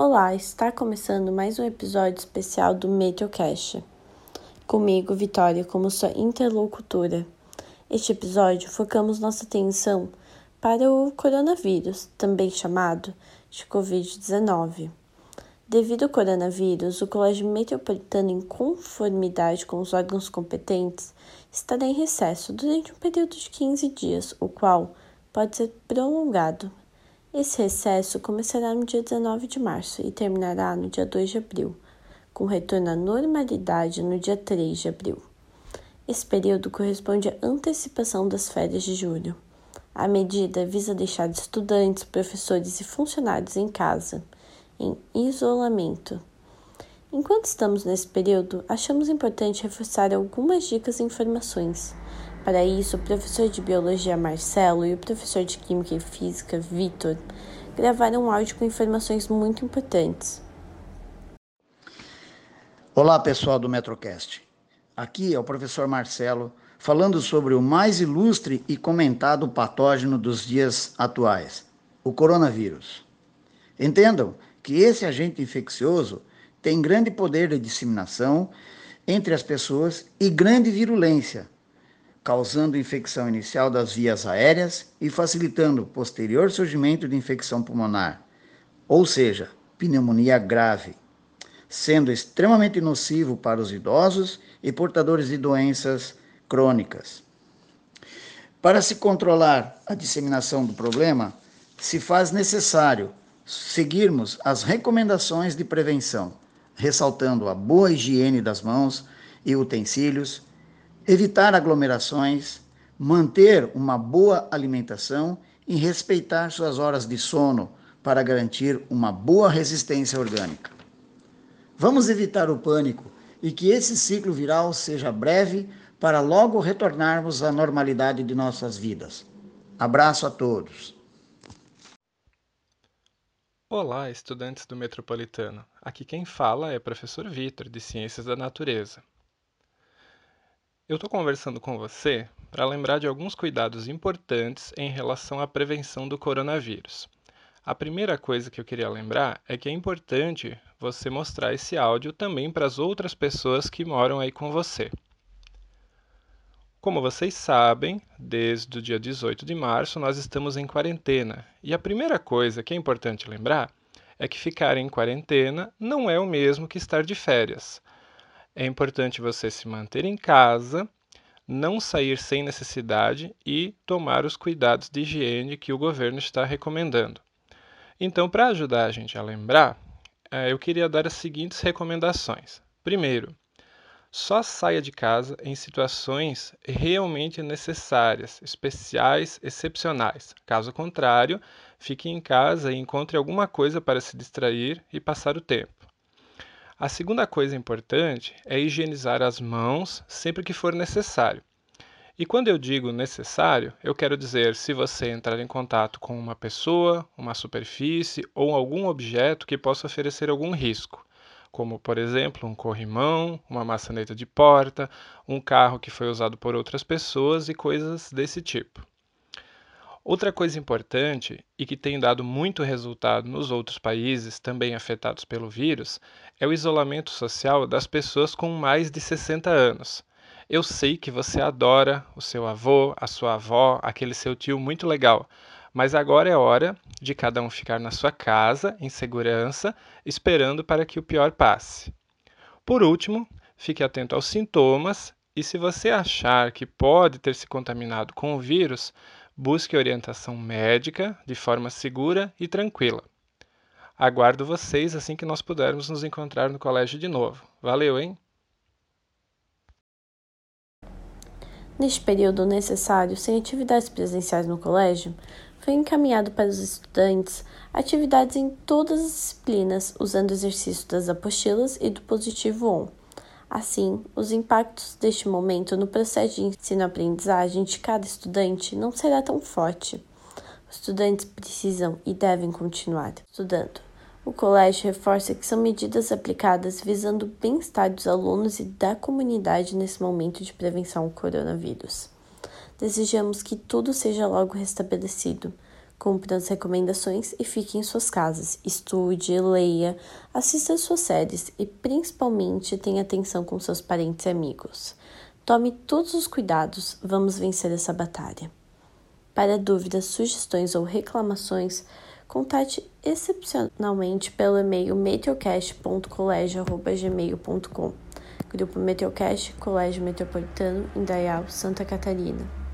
Olá, está começando mais um episódio especial do Meteocast. Comigo, Vitória, como sua interlocutora. Este episódio focamos nossa atenção para o coronavírus, também chamado de Covid-19. Devido ao coronavírus, o Colégio Metropolitano, em conformidade com os órgãos competentes, estará em recesso durante um período de 15 dias, o qual pode ser prolongado esse recesso começará no dia 19 de março e terminará no dia 2 de abril, com retorno à normalidade no dia 3 de abril. Esse período corresponde à antecipação das férias de julho. A medida visa deixar estudantes, professores e funcionários em casa, em isolamento. Enquanto estamos nesse período, achamos importante reforçar algumas dicas e informações. Para isso, o professor de biologia Marcelo e o professor de química e física Vitor gravaram um áudio com informações muito importantes. Olá, pessoal do Metrocast. Aqui é o professor Marcelo falando sobre o mais ilustre e comentado patógeno dos dias atuais, o coronavírus. Entendam que esse agente infeccioso tem grande poder de disseminação entre as pessoas e grande virulência causando infecção inicial das vias aéreas e facilitando o posterior surgimento de infecção pulmonar, ou seja, pneumonia grave, sendo extremamente nocivo para os idosos e portadores de doenças crônicas. Para se controlar a disseminação do problema, se faz necessário seguirmos as recomendações de prevenção, ressaltando a boa higiene das mãos e utensílios, evitar aglomerações, manter uma boa alimentação e respeitar suas horas de sono para garantir uma boa resistência orgânica. Vamos evitar o pânico e que esse ciclo viral seja breve para logo retornarmos à normalidade de nossas vidas. Abraço a todos. Olá, estudantes do Metropolitano. Aqui quem fala é o professor Vitor, de Ciências da Natureza. Eu estou conversando com você para lembrar de alguns cuidados importantes em relação à prevenção do coronavírus. A primeira coisa que eu queria lembrar é que é importante você mostrar esse áudio também para as outras pessoas que moram aí com você. Como vocês sabem, desde o dia 18 de março nós estamos em quarentena. E a primeira coisa que é importante lembrar é que ficar em quarentena não é o mesmo que estar de férias é importante você se manter em casa, não sair sem necessidade e tomar os cuidados de higiene que o governo está recomendando. Então, para ajudar a gente a lembrar, eh, eu queria dar as seguintes recomendações. Primeiro, só saia de casa em situações realmente necessárias, especiais, excepcionais. Caso contrário, fique em casa e encontre alguma coisa para se distrair e passar o tempo. A segunda coisa importante é higienizar as mãos sempre que for necessário. E quando eu digo necessário, eu quero dizer se você entrar em contato com uma pessoa, uma superfície ou algum objeto que possa oferecer algum risco, como por exemplo um corrimão, uma maçaneta de porta, um carro que foi usado por outras pessoas e coisas desse tipo. Outra coisa importante e que tem dado muito resultado nos outros países também afetados pelo vírus é o isolamento social das pessoas com mais de 60 anos. Eu sei que você adora o seu avô, a sua avó, aquele seu tio muito legal, mas agora é hora de cada um ficar na sua casa, em segurança, esperando para que o pior passe. Por último, fique atento aos sintomas e se você achar que pode ter se contaminado com o vírus, Busque orientação médica de forma segura e tranquila. Aguardo vocês assim que nós pudermos nos encontrar no colégio de novo. Valeu, hein? Neste período necessário, sem atividades presenciais no colégio, foi encaminhado para os estudantes atividades em todas as disciplinas, usando exercícios das apostilas e do positivo on. Assim, os impactos deste momento no processo de ensino-aprendizagem de cada estudante não será tão forte. Os estudantes precisam e devem continuar estudando. O colégio reforça que são medidas aplicadas visando o bem-estar dos alunos e da comunidade nesse momento de prevenção ao coronavírus. Desejamos que tudo seja logo restabelecido. Cumpra as recomendações e fique em suas casas. Estude, leia, assista suas séries e principalmente tenha atenção com seus parentes e amigos. Tome todos os cuidados, vamos vencer essa batalha. Para dúvidas, sugestões ou reclamações, contate excepcionalmente pelo e-mail meteocast.colégio.gmail.com Grupo Meteocast, Colégio Metropolitano, Indaial, Santa Catarina.